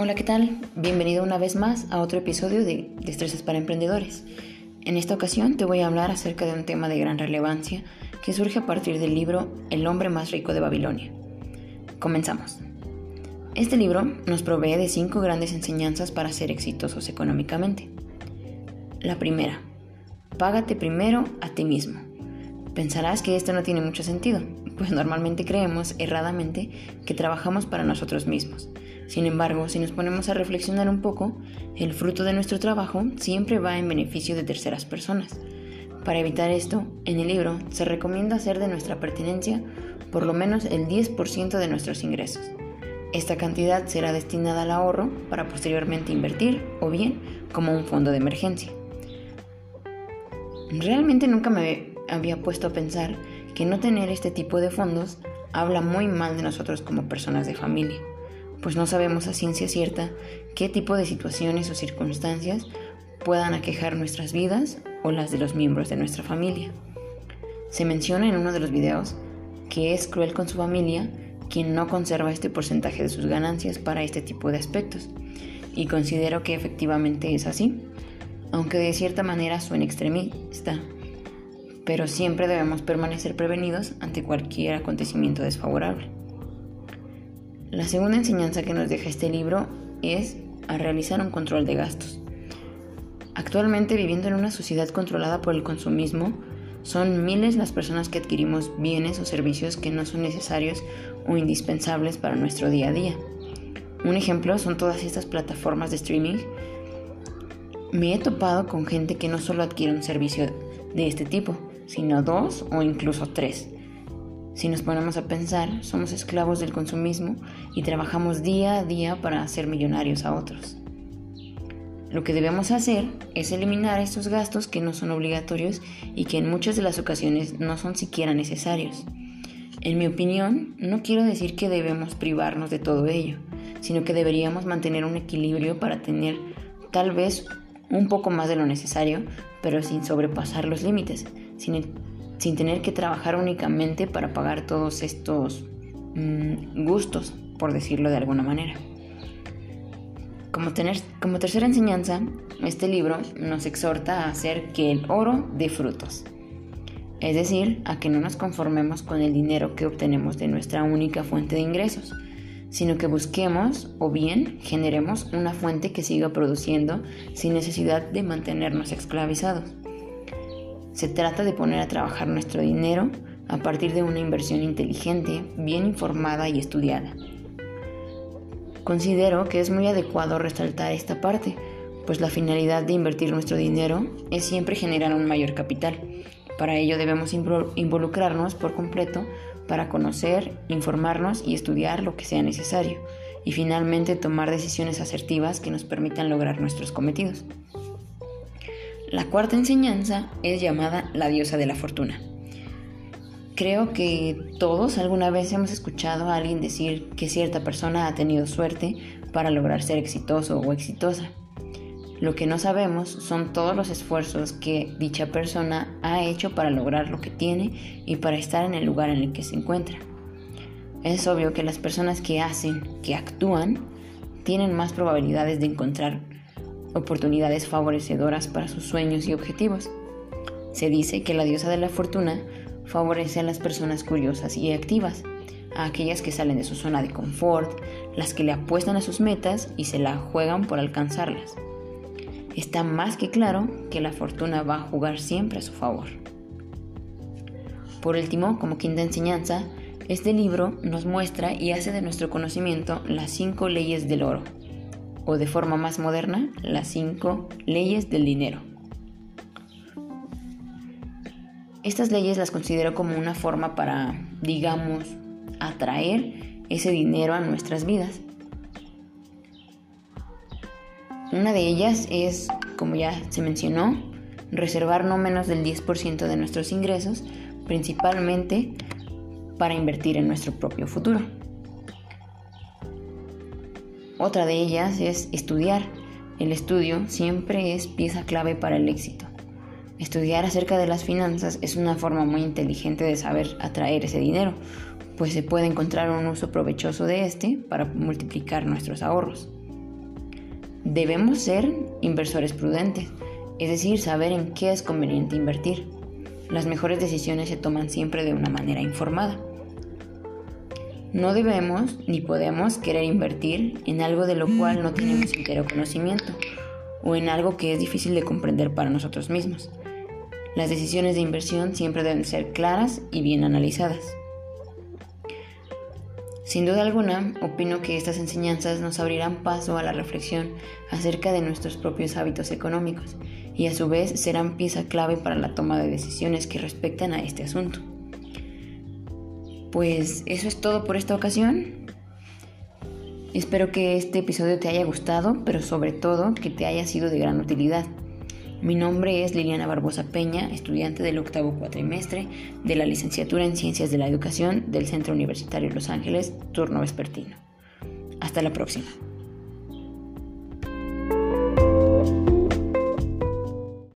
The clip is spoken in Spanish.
Hola, ¿qué tal? Bienvenido una vez más a otro episodio de Destrezas para Emprendedores. En esta ocasión te voy a hablar acerca de un tema de gran relevancia que surge a partir del libro El hombre más rico de Babilonia. Comenzamos. Este libro nos provee de cinco grandes enseñanzas para ser exitosos económicamente. La primera, págate primero a ti mismo. Pensarás que esto no tiene mucho sentido, pues normalmente creemos erradamente que trabajamos para nosotros mismos. Sin embargo, si nos ponemos a reflexionar un poco, el fruto de nuestro trabajo siempre va en beneficio de terceras personas. Para evitar esto, en el libro se recomienda hacer de nuestra pertenencia por lo menos el 10% de nuestros ingresos. Esta cantidad será destinada al ahorro para posteriormente invertir o bien como un fondo de emergencia. Realmente nunca me había puesto a pensar que no tener este tipo de fondos habla muy mal de nosotros como personas de familia, pues no sabemos a ciencia cierta qué tipo de situaciones o circunstancias puedan aquejar nuestras vidas o las de los miembros de nuestra familia. Se menciona en uno de los videos que es cruel con su familia quien no conserva este porcentaje de sus ganancias para este tipo de aspectos. Y considero que efectivamente es así, aunque de cierta manera suene extremista, pero siempre debemos permanecer prevenidos ante cualquier acontecimiento desfavorable. La segunda enseñanza que nos deja este libro es a realizar un control de gastos. Actualmente viviendo en una sociedad controlada por el consumismo, son miles las personas que adquirimos bienes o servicios que no son necesarios o indispensables para nuestro día a día. Un ejemplo son todas estas plataformas de streaming. Me he topado con gente que no solo adquiere un servicio de este tipo, sino dos o incluso tres. Si nos ponemos a pensar, somos esclavos del consumismo y trabajamos día a día para hacer millonarios a otros. Lo que debemos hacer es eliminar estos gastos que no son obligatorios y que en muchas de las ocasiones no son siquiera necesarios. En mi opinión, no quiero decir que debemos privarnos de todo ello, sino que deberíamos mantener un equilibrio para tener tal vez un poco más de lo necesario, pero sin sobrepasar los límites, sin, sin tener que trabajar únicamente para pagar todos estos mmm, gustos, por decirlo de alguna manera. Como, tener, como tercera enseñanza, este libro nos exhorta a hacer que el oro dé frutos, es decir, a que no nos conformemos con el dinero que obtenemos de nuestra única fuente de ingresos, sino que busquemos o bien generemos una fuente que siga produciendo sin necesidad de mantenernos esclavizados. Se trata de poner a trabajar nuestro dinero a partir de una inversión inteligente, bien informada y estudiada. Considero que es muy adecuado resaltar esta parte, pues la finalidad de invertir nuestro dinero es siempre generar un mayor capital. Para ello debemos involucrarnos por completo para conocer, informarnos y estudiar lo que sea necesario, y finalmente tomar decisiones asertivas que nos permitan lograr nuestros cometidos. La cuarta enseñanza es llamada la diosa de la fortuna. Creo que todos alguna vez hemos escuchado a alguien decir que cierta persona ha tenido suerte para lograr ser exitoso o exitosa. Lo que no sabemos son todos los esfuerzos que dicha persona ha hecho para lograr lo que tiene y para estar en el lugar en el que se encuentra. Es obvio que las personas que hacen, que actúan, tienen más probabilidades de encontrar oportunidades favorecedoras para sus sueños y objetivos. Se dice que la diosa de la fortuna favorece a las personas curiosas y activas, a aquellas que salen de su zona de confort, las que le apuestan a sus metas y se la juegan por alcanzarlas. Está más que claro que la fortuna va a jugar siempre a su favor. Por último, como quinta enseñanza, este libro nos muestra y hace de nuestro conocimiento las cinco leyes del oro, o de forma más moderna, las cinco leyes del dinero. Estas leyes las considero como una forma para, digamos, atraer ese dinero a nuestras vidas. Una de ellas es, como ya se mencionó, reservar no menos del 10% de nuestros ingresos, principalmente para invertir en nuestro propio futuro. Otra de ellas es estudiar. El estudio siempre es pieza clave para el éxito. Estudiar acerca de las finanzas es una forma muy inteligente de saber atraer ese dinero, pues se puede encontrar un uso provechoso de este para multiplicar nuestros ahorros. Debemos ser inversores prudentes, es decir, saber en qué es conveniente invertir. Las mejores decisiones se toman siempre de una manera informada. No debemos ni podemos querer invertir en algo de lo cual no tenemos entero conocimiento o en algo que es difícil de comprender para nosotros mismos. Las decisiones de inversión siempre deben ser claras y bien analizadas. Sin duda alguna, opino que estas enseñanzas nos abrirán paso a la reflexión acerca de nuestros propios hábitos económicos y a su vez serán pieza clave para la toma de decisiones que respectan a este asunto. Pues eso es todo por esta ocasión. Espero que este episodio te haya gustado, pero sobre todo que te haya sido de gran utilidad. Mi nombre es Liliana Barbosa Peña, estudiante del octavo cuatrimestre de la licenciatura en Ciencias de la Educación del Centro Universitario Los Ángeles, turno vespertino. Hasta la próxima.